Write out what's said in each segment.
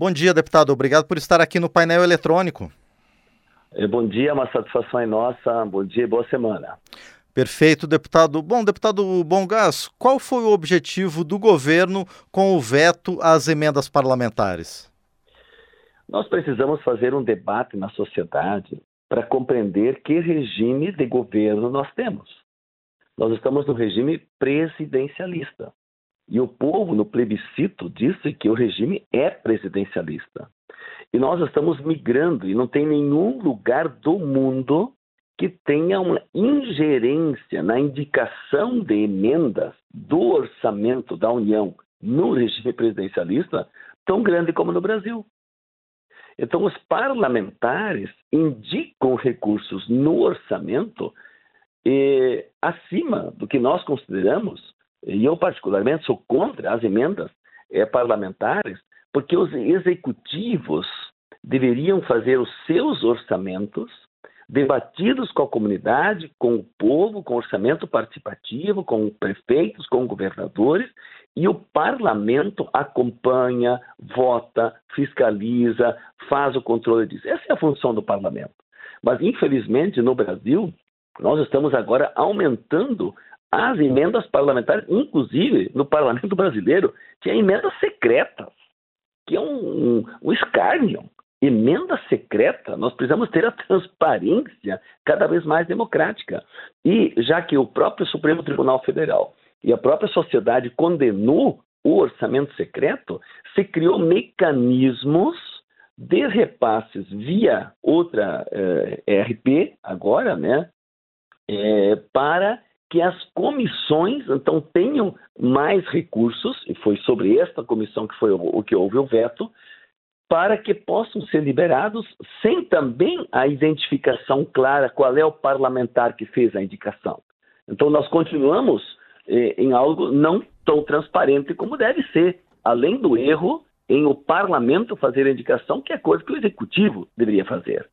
Bom dia, deputado. Obrigado por estar aqui no painel eletrônico. É, bom dia, uma satisfação é nossa. Bom dia e boa semana. Perfeito, deputado. Bom, deputado Bongás, qual foi o objetivo do governo com o veto às emendas parlamentares? Nós precisamos fazer um debate na sociedade para compreender que regime de governo nós temos. Nós estamos no regime presidencialista. E o povo, no plebiscito, disse que o regime é presidencialista. E nós estamos migrando, e não tem nenhum lugar do mundo que tenha uma ingerência na indicação de emendas do orçamento da União no regime presidencialista tão grande como no Brasil. Então, os parlamentares indicam recursos no orçamento eh, acima do que nós consideramos, e eu particularmente sou contra as emendas eh, parlamentares, porque os executivos deveriam fazer os seus orçamentos debatidos com a comunidade, com o povo, com orçamento participativo, com prefeitos, com governadores, e o parlamento acompanha, vota, fiscaliza, faz o controle disso. Essa é a função do parlamento. Mas, infelizmente, no Brasil, nós estamos agora aumentando as emendas parlamentares, inclusive no parlamento brasileiro, tinha emendas secretas, que é um, um, um escárnio emenda secreta, nós precisamos ter a transparência cada vez mais democrática. E já que o próprio Supremo Tribunal Federal e a própria sociedade condenou o orçamento secreto, se criou mecanismos de repasses via outra eh, RP, agora, né, eh, para que as comissões então tenham mais recursos, e foi sobre esta comissão que foi o, que houve o veto, para que possam ser liberados sem também a identificação clara qual é o parlamentar que fez a indicação. Então, nós continuamos eh, em algo não tão transparente como deve ser, além do erro em o parlamento fazer a indicação, que é coisa que o executivo deveria fazer.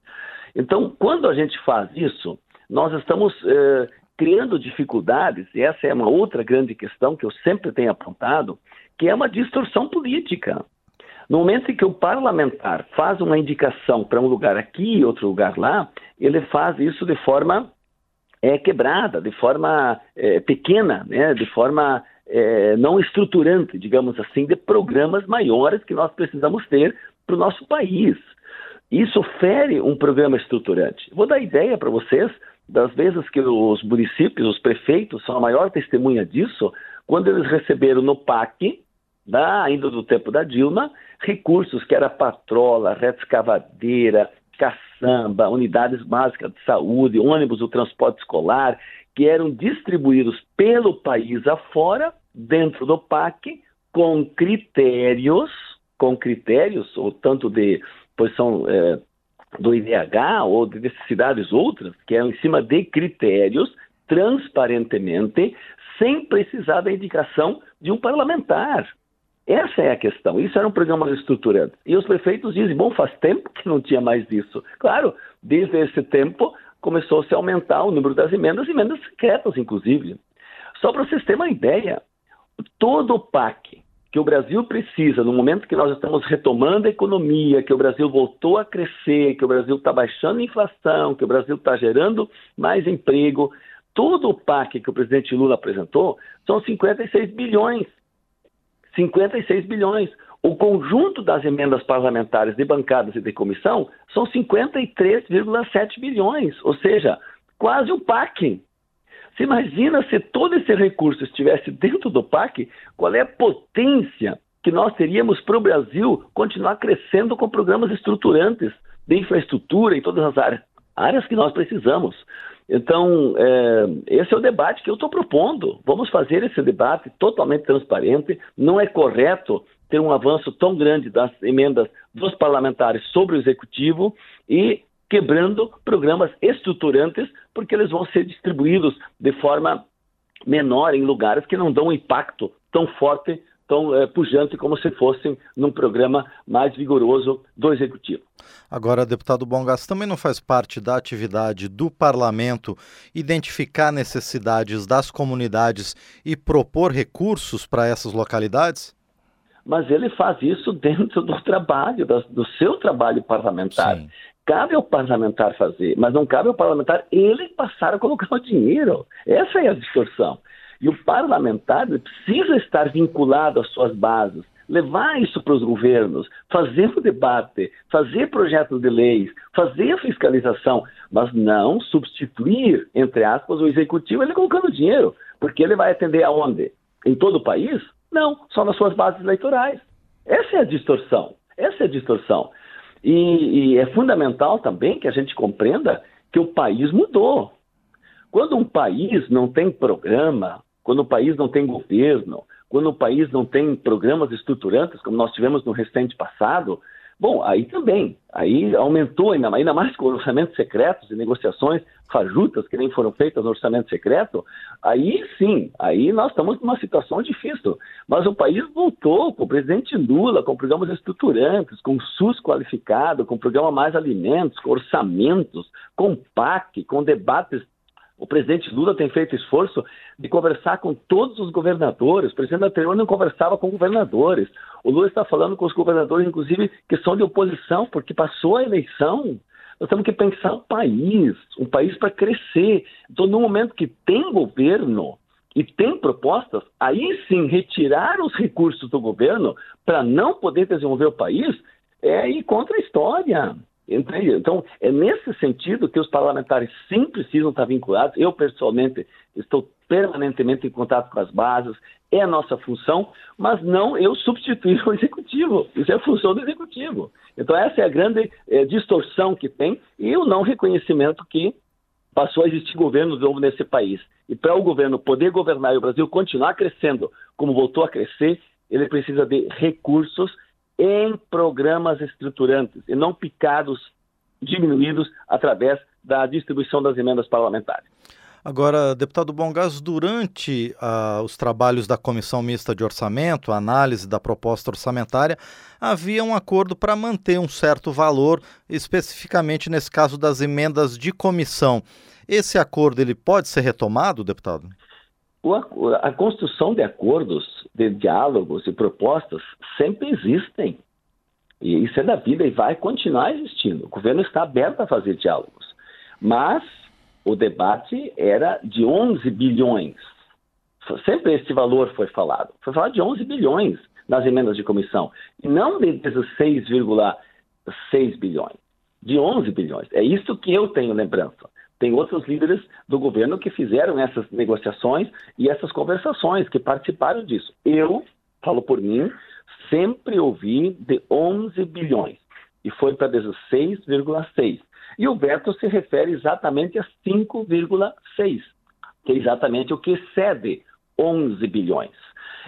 Então, quando a gente faz isso, nós estamos eh, criando dificuldades, e essa é uma outra grande questão que eu sempre tenho apontado, que é uma distorção política. No momento em que o parlamentar faz uma indicação para um lugar aqui e outro lugar lá, ele faz isso de forma é, quebrada, de forma é, pequena, né, de forma é, não estruturante, digamos assim, de programas maiores que nós precisamos ter para o nosso país. Isso fere um programa estruturante. Vou dar ideia para vocês das vezes que os municípios, os prefeitos, são a maior testemunha disso, quando eles receberam no PAC, da, ainda do tempo da Dilma, recursos que era patrola, reta escavadeira, caçamba, unidades básicas de saúde, ônibus do transporte escolar, que eram distribuídos pelo país afora, dentro do PAC, com critérios, com critérios, ou tanto de posição é, do IDH ou de necessidades outras, que eram em cima de critérios, transparentemente, sem precisar da indicação de um parlamentar. Essa é a questão. Isso era um programa estruturante. E os prefeitos dizem, bom, faz tempo que não tinha mais disso. Claro, desde esse tempo começou-se a aumentar o número das emendas, emendas secretas, inclusive. Só para vocês terem uma ideia, todo o PAC que o Brasil precisa, no momento que nós estamos retomando a economia, que o Brasil voltou a crescer, que o Brasil está baixando a inflação, que o Brasil está gerando mais emprego, todo o PAC que o presidente Lula apresentou são 56 bilhões. 56 bilhões. O conjunto das emendas parlamentares de bancadas e de comissão são 53,7 bilhões, ou seja, quase o PAC. Você imagina se todo esse recurso estivesse dentro do PAC, qual é a potência que nós teríamos para o Brasil continuar crescendo com programas estruturantes de infraestrutura em todas as áreas, áreas que nós precisamos. Então, é, esse é o debate que eu estou propondo. Vamos fazer esse debate totalmente transparente. Não é correto ter um avanço tão grande das emendas dos parlamentares sobre o executivo e quebrando programas estruturantes, porque eles vão ser distribuídos de forma menor em lugares que não dão um impacto tão forte tão é, pujante como se fossem num programa mais vigoroso do Executivo. Agora, deputado Bongas, também não faz parte da atividade do parlamento identificar necessidades das comunidades e propor recursos para essas localidades? mas ele faz isso dentro do trabalho, do seu trabalho parlamentar. Sim. Cabe ao parlamentar fazer, mas não cabe ao parlamentar ele passar a colocar o dinheiro. Essa é a distorção. E o parlamentar precisa estar vinculado às suas bases, levar isso para os governos, fazer o debate, fazer projetos de leis, fazer a fiscalização, mas não substituir, entre aspas, o executivo ele colocando dinheiro, porque ele vai atender aonde? Em todo o país? Não, só nas suas bases eleitorais. Essa é a distorção. Essa é a distorção. E, e é fundamental também que a gente compreenda que o país mudou. Quando um país não tem programa, quando o país não tem governo, quando o país não tem programas estruturantes, como nós tivemos no recente passado, bom, aí também, aí aumentou ainda, ainda mais com orçamentos secretos e negociações fajutas que nem foram feitas no orçamento secreto, aí sim, aí nós estamos numa situação difícil. Mas o país voltou com o presidente Lula, com programas estruturantes, com SUS qualificado, com programa Mais Alimentos, com orçamentos, com PAC, com debates o presidente Lula tem feito esforço de conversar com todos os governadores. O presidente anterior não conversava com governadores. O Lula está falando com os governadores, inclusive, que são de oposição, porque passou a eleição. Nós temos que pensar um país, um país para crescer. Então, no momento que tem governo e tem propostas, aí sim retirar os recursos do governo para não poder desenvolver o país é ir contra a história. Entende? Então, é nesse sentido que os parlamentares sim precisam estar vinculados. Eu, pessoalmente, estou permanentemente em contato com as bases, é a nossa função, mas não eu substituir o executivo. Isso é a função do executivo. Então, essa é a grande é, distorção que tem e o não reconhecimento que passou a existir governo novo nesse país. E para o governo poder governar e o Brasil continuar crescendo como voltou a crescer, ele precisa de recursos em programas estruturantes e não picados, diminuídos através da distribuição das emendas parlamentares. Agora, deputado Bongas, durante uh, os trabalhos da Comissão Mista de Orçamento, a análise da proposta orçamentária, havia um acordo para manter um certo valor, especificamente nesse caso das emendas de comissão. Esse acordo ele pode ser retomado, deputado? a construção de acordos, de diálogos e propostas sempre existem. E isso é da vida e vai continuar existindo. O governo está aberto a fazer diálogos. Mas o debate era de 11 bilhões. Sempre esse valor foi falado. Foi falado de 11 bilhões nas emendas de comissão. E não de 16,6 bilhões. De 11 bilhões. É isso que eu tenho lembrança. Tem outros líderes do governo que fizeram essas negociações e essas conversações, que participaram disso. Eu, falo por mim, sempre ouvi de 11 bilhões e foi para 16,6. E o veto se refere exatamente a 5,6, que é exatamente o que excede 11 bilhões.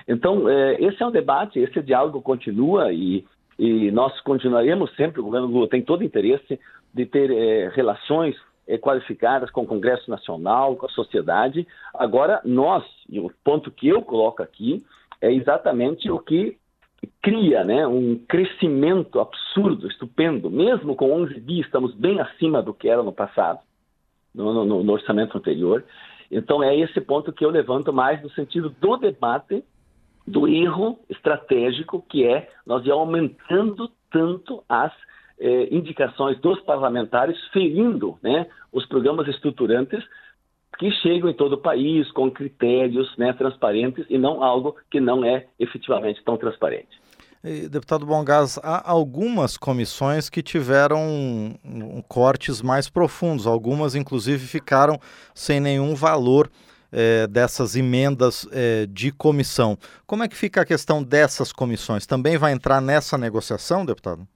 Então, é, esse é um debate, esse diálogo continua e, e nós continuaremos sempre, o governo Lula tem todo interesse de ter é, relações é, qualificadas com o Congresso Nacional, com a sociedade. Agora, nós, e o ponto que eu coloco aqui, é exatamente o que cria né, um crescimento absurdo, estupendo. Mesmo com 11 bi, estamos bem acima do que era no passado, no, no, no orçamento anterior. Então, é esse ponto que eu levanto mais no sentido do debate do erro estratégico, que é nós ir aumentando tanto as eh, indicações dos parlamentares ferindo né, os programas estruturantes que chegam em todo o país com critérios né, transparentes e não algo que não é efetivamente tão transparente. Deputado Bongás, há algumas comissões que tiveram cortes mais profundos, algumas inclusive ficaram sem nenhum valor é, dessas emendas é, de comissão. Como é que fica a questão dessas comissões? Também vai entrar nessa negociação, deputado?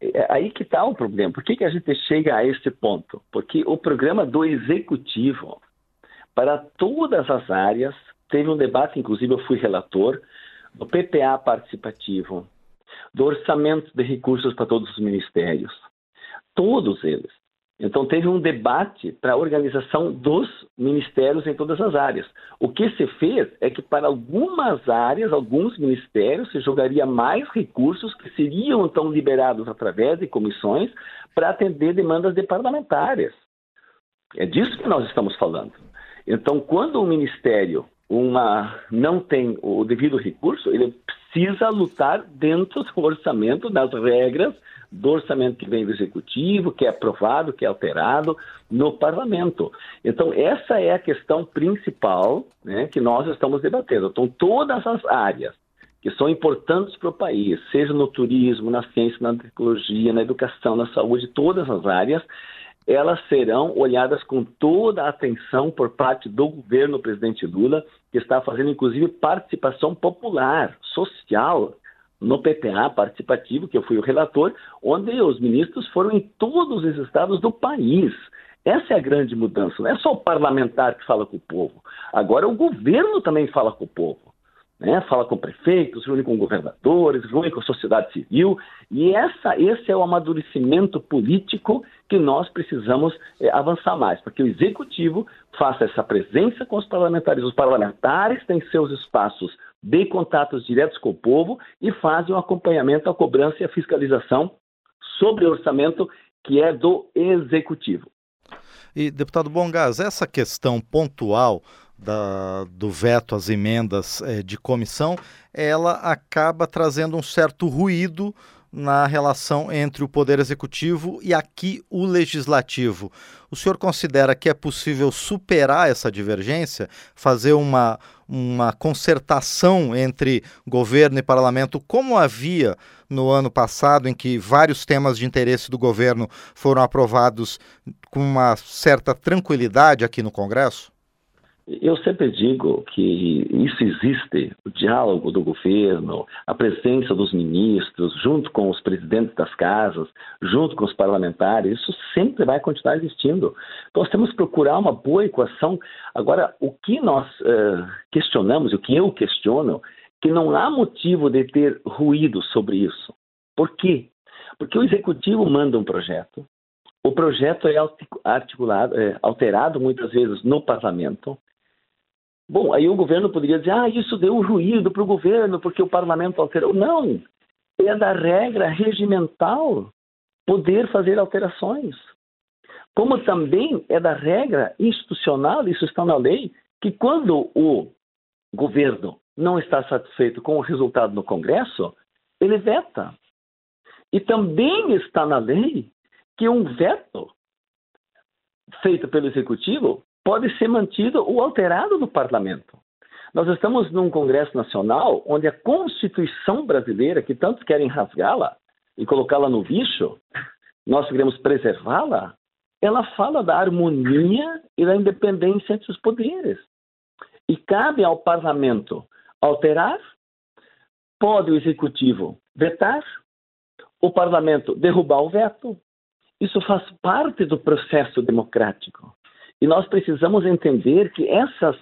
É aí que está o problema. Por que, que a gente chega a esse ponto? Porque o programa do executivo, para todas as áreas, teve um debate, inclusive eu fui relator, do PPA participativo, do orçamento de recursos para todos os ministérios. Todos eles. Então, teve um debate para a organização dos ministérios em todas as áreas. O que se fez é que, para algumas áreas, alguns ministérios, se jogaria mais recursos que seriam então liberados através de comissões para atender demandas de parlamentares. É disso que nós estamos falando. Então, quando o ministério uma, não tem o devido recurso, ele precisa lutar dentro do orçamento, das regras do orçamento que vem do executivo, que é aprovado, que é alterado no parlamento. Então, essa é a questão principal né, que nós estamos debatendo. Então, todas as áreas que são importantes para o país, seja no turismo, na ciência, na tecnologia, na educação, na saúde, todas as áreas, elas serão olhadas com toda a atenção por parte do governo presidente Lula, que está fazendo inclusive participação popular, social, no PPA participativo, que eu fui o relator, onde os ministros foram em todos os estados do país. Essa é a grande mudança. Não é só o parlamentar que fala com o povo. Agora o governo também fala com o povo né? fala com prefeitos, reúne com governadores, reúne com a sociedade civil, e essa, esse é o amadurecimento político que nós precisamos é, avançar mais, para que o executivo faça essa presença com os parlamentares. Os parlamentares têm seus espaços de contatos diretos com o povo e fazem o acompanhamento, a cobrança e a fiscalização sobre o orçamento que é do executivo. E, deputado Bongás, essa questão pontual da, do veto às emendas é, de comissão, ela acaba trazendo um certo ruído na relação entre o Poder Executivo e aqui o Legislativo. O senhor considera que é possível superar essa divergência, fazer uma, uma concertação entre governo e parlamento, como havia no ano passado, em que vários temas de interesse do governo foram aprovados com uma certa tranquilidade aqui no Congresso? Eu sempre digo que isso existe, o diálogo do governo, a presença dos ministros, junto com os presidentes das casas, junto com os parlamentares, isso sempre vai continuar existindo. Nós temos que procurar uma boa equação. Agora, o que nós uh, questionamos, o que eu questiono, que não há motivo de ter ruído sobre isso. Por quê? Porque o executivo manda um projeto, o projeto é articulado, é alterado muitas vezes no parlamento, Bom, aí o governo poderia dizer, ah, isso deu ruído para o governo porque o parlamento alterou. Não, é da regra regimental poder fazer alterações. Como também é da regra institucional, isso está na lei, que quando o governo não está satisfeito com o resultado no Congresso, ele veta. E também está na lei que um veto feito pelo executivo pode ser mantido ou alterado no parlamento. Nós estamos num Congresso Nacional onde a Constituição brasileira, que tantos querem rasgá-la e colocá-la no bicho, nós queremos preservá-la, ela fala da harmonia e da independência entre os poderes. E cabe ao parlamento alterar, pode o executivo vetar, o parlamento derrubar o veto. Isso faz parte do processo democrático. E nós precisamos entender que essas,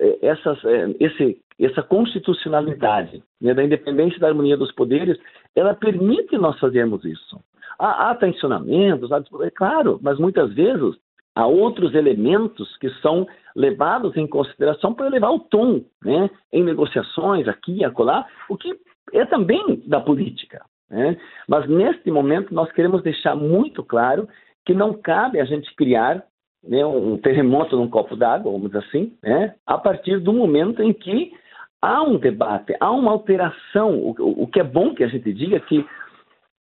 eh, essas, eh, esse, essa constitucionalidade né, da independência e da harmonia dos poderes, ela permite nós fazermos isso. Há, há tensionamentos, há, é claro, mas muitas vezes há outros elementos que são levados em consideração para elevar o tom né, em negociações aqui e acolá, o que é também da política. Né? Mas neste momento nós queremos deixar muito claro que não cabe a gente criar né, um terremoto num copo d'água, vamos dizer assim, né, a partir do momento em que há um debate, há uma alteração. O, o que é bom que a gente diga que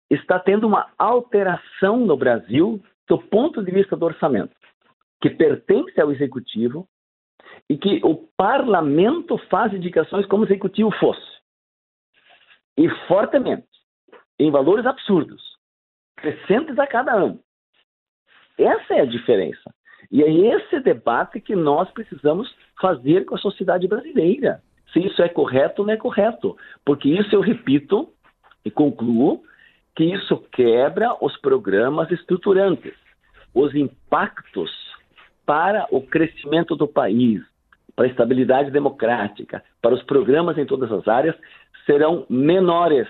está tendo uma alteração no Brasil do ponto de vista do orçamento, que pertence ao executivo e que o parlamento faz indicações como o executivo fosse. E fortemente, em valores absurdos, crescentes a cada ano. Essa é a diferença. E é esse debate que nós precisamos fazer com a sociedade brasileira. Se isso é correto ou não é correto. Porque isso eu repito e concluo que isso quebra os programas estruturantes, os impactos para o crescimento do país, para a estabilidade democrática, para os programas em todas as áreas serão menores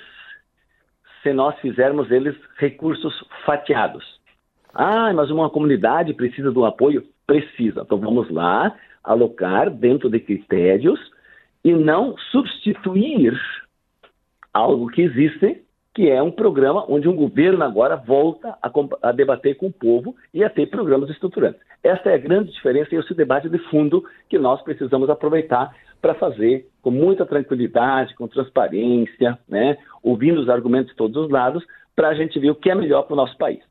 se nós fizermos eles recursos fatiados. Ah, mas uma comunidade precisa do apoio? Precisa. Então vamos lá alocar dentro de critérios e não substituir algo que existe, que é um programa onde um governo agora volta a, a debater com o povo e a ter programas estruturantes. Essa é a grande diferença e esse debate de fundo que nós precisamos aproveitar para fazer com muita tranquilidade, com transparência, né, ouvindo os argumentos de todos os lados, para a gente ver o que é melhor para o nosso país.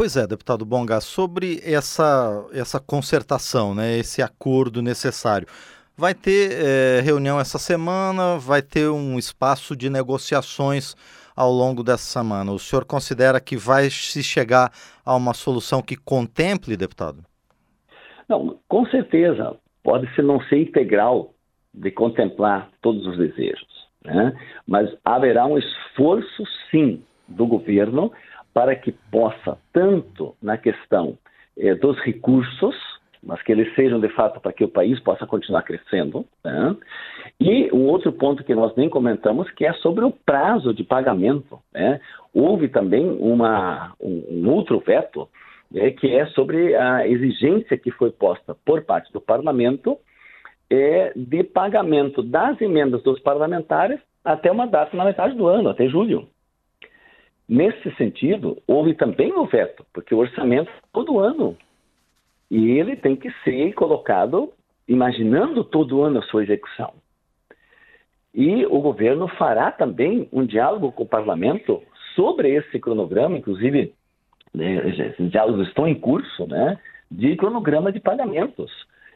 Pois é, deputado Bonga, sobre essa, essa concertação, né, esse acordo necessário. Vai ter é, reunião essa semana, vai ter um espaço de negociações ao longo dessa semana. O senhor considera que vai se chegar a uma solução que contemple, deputado? Não, com certeza. Pode-se não ser integral de contemplar todos os desejos, né? mas haverá um esforço, sim, do governo para que possa, tanto na questão eh, dos recursos, mas que eles sejam de fato para que o país possa continuar crescendo. Né? E um outro ponto que nós nem comentamos, que é sobre o prazo de pagamento. Né? Houve também uma, um, outro veto, né, que é sobre a exigência que foi posta por parte do parlamento é, de pagamento das emendas dos parlamentares até uma data na metade do ano, até julho. Nesse sentido, houve também o veto, porque o orçamento é todo ano. E ele tem que ser colocado imaginando todo ano a sua execução. E o governo fará também um diálogo com o parlamento sobre esse cronograma, inclusive né, esses diálogos estão em curso, né, de cronograma de pagamentos.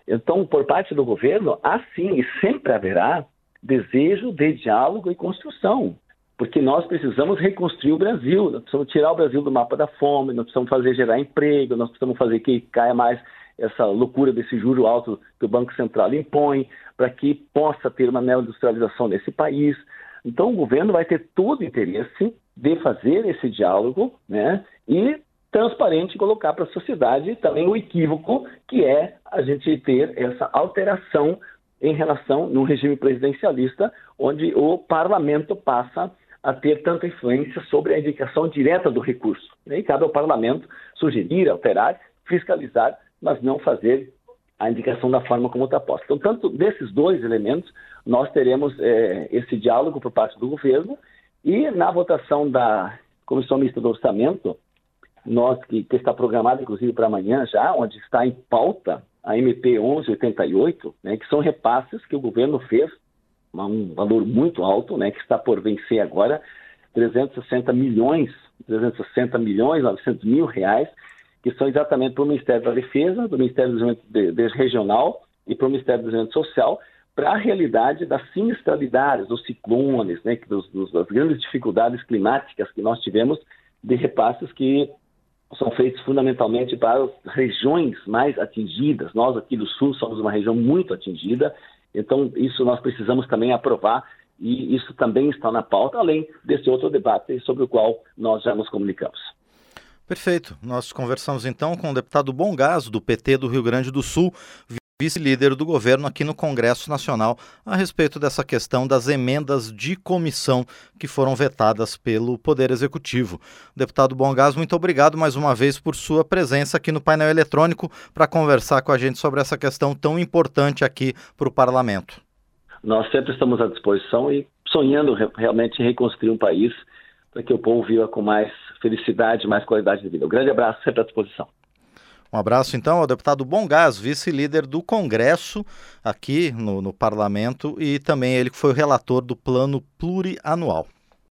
Então, por parte do governo, há sim e sempre haverá desejo de diálogo e construção porque nós precisamos reconstruir o Brasil, nós precisamos tirar o Brasil do mapa da fome, nós precisamos fazer gerar emprego, nós precisamos fazer que caia mais essa loucura desse juro alto que o Banco Central impõe, para que possa ter uma neoindustrialização nesse país. Então, o governo vai ter todo o interesse de fazer esse diálogo né, e transparente colocar para a sociedade também o equívoco que é a gente ter essa alteração em relação no regime presidencialista, onde o parlamento passa a ter tanta influência sobre a indicação direta do recurso. E cabe ao parlamento sugerir, alterar, fiscalizar, mas não fazer a indicação da forma como está posta. Então, tanto desses dois elementos, nós teremos é, esse diálogo por parte do governo e na votação da Comissão Mista do Orçamento, nós que, que está programada inclusive para amanhã já, onde está em pauta a MP 1188, né, que são repasses que o governo fez um valor muito alto, né, que está por vencer agora, 360 milhões, 360 milhões, 900 mil reais, que são exatamente para o Ministério da Defesa, do Ministério do Desenvolvimento Regional e para o Ministério do Desenvolvimento Social, para a realidade das sinistralidades, dos ciclones, né, dos, dos, das grandes dificuldades climáticas que nós tivemos de repasses que são feitos fundamentalmente para as regiões mais atingidas. Nós aqui do Sul somos uma região muito atingida então, isso nós precisamos também aprovar e isso também está na pauta, além desse outro debate sobre o qual nós já nos comunicamos. Perfeito. Nós conversamos então com o deputado Bom Gás, do PT do Rio Grande do Sul, vice-líder do governo aqui no Congresso Nacional, a respeito dessa questão das emendas de comissão que foram vetadas pelo Poder Executivo. Deputado Bongás, muito obrigado mais uma vez por sua presença aqui no painel eletrônico para conversar com a gente sobre essa questão tão importante aqui para o Parlamento. Nós sempre estamos à disposição e sonhando realmente em reconstruir um país para que o povo viva com mais felicidade, mais qualidade de vida. Um grande abraço, sempre à disposição. Um abraço então ao deputado Bongás, vice-líder do Congresso aqui no, no parlamento e também ele que foi o relator do plano plurianual.